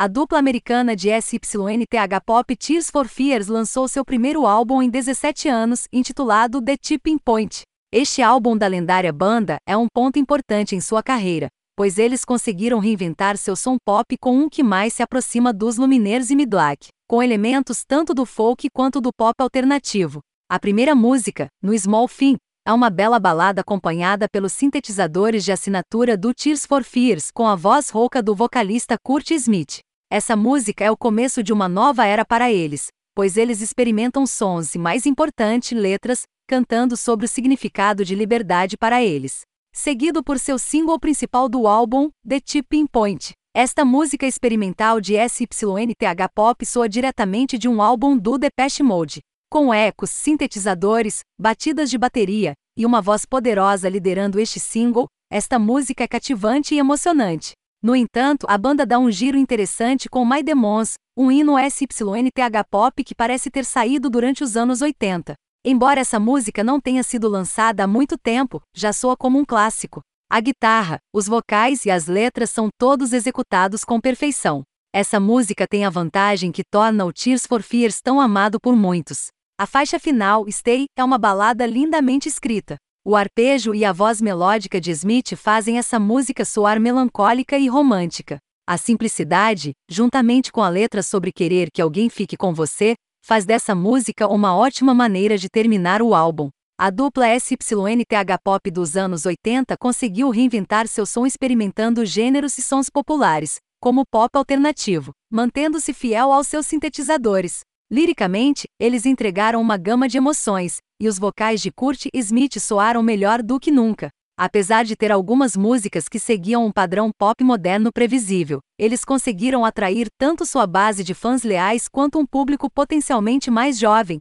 A dupla americana de SYNTH Pop Tears for Fears lançou seu primeiro álbum em 17 anos, intitulado The Tipping Point. Este álbum da lendária banda é um ponto importante em sua carreira, pois eles conseguiram reinventar seu som pop com um que mais se aproxima dos Lumineers e Midlack, com elementos tanto do folk quanto do pop alternativo. A primeira música, No Small Thing, é uma bela balada acompanhada pelos sintetizadores de assinatura do Tears for Fears com a voz rouca do vocalista Kurt Smith. Essa música é o começo de uma nova era para eles, pois eles experimentam sons e, mais importante, letras, cantando sobre o significado de liberdade para eles. Seguido por seu single principal do álbum, The Tipping Point. Esta música experimental de SYNTH Pop soa diretamente de um álbum do Depeche Mode, com ecos, sintetizadores, batidas de bateria e uma voz poderosa liderando este single. Esta música é cativante e emocionante. No entanto, a banda dá um giro interessante com My Demons, um hino SYNTH pop que parece ter saído durante os anos 80. Embora essa música não tenha sido lançada há muito tempo, já soa como um clássico. A guitarra, os vocais e as letras são todos executados com perfeição. Essa música tem a vantagem que torna o Tears for Fears tão amado por muitos. A faixa final, Stay, é uma balada lindamente escrita. O arpejo e a voz melódica de Smith fazem essa música soar melancólica e romântica. A simplicidade, juntamente com a letra sobre querer que alguém fique com você, faz dessa música uma ótima maneira de terminar o álbum. A dupla SYNTH Pop dos anos 80 conseguiu reinventar seu som experimentando gêneros e sons populares, como pop alternativo, mantendo-se fiel aos seus sintetizadores. Liricamente, eles entregaram uma gama de emoções, e os vocais de Kurt Smith soaram melhor do que nunca. Apesar de ter algumas músicas que seguiam um padrão pop moderno previsível, eles conseguiram atrair tanto sua base de fãs leais quanto um público potencialmente mais jovem,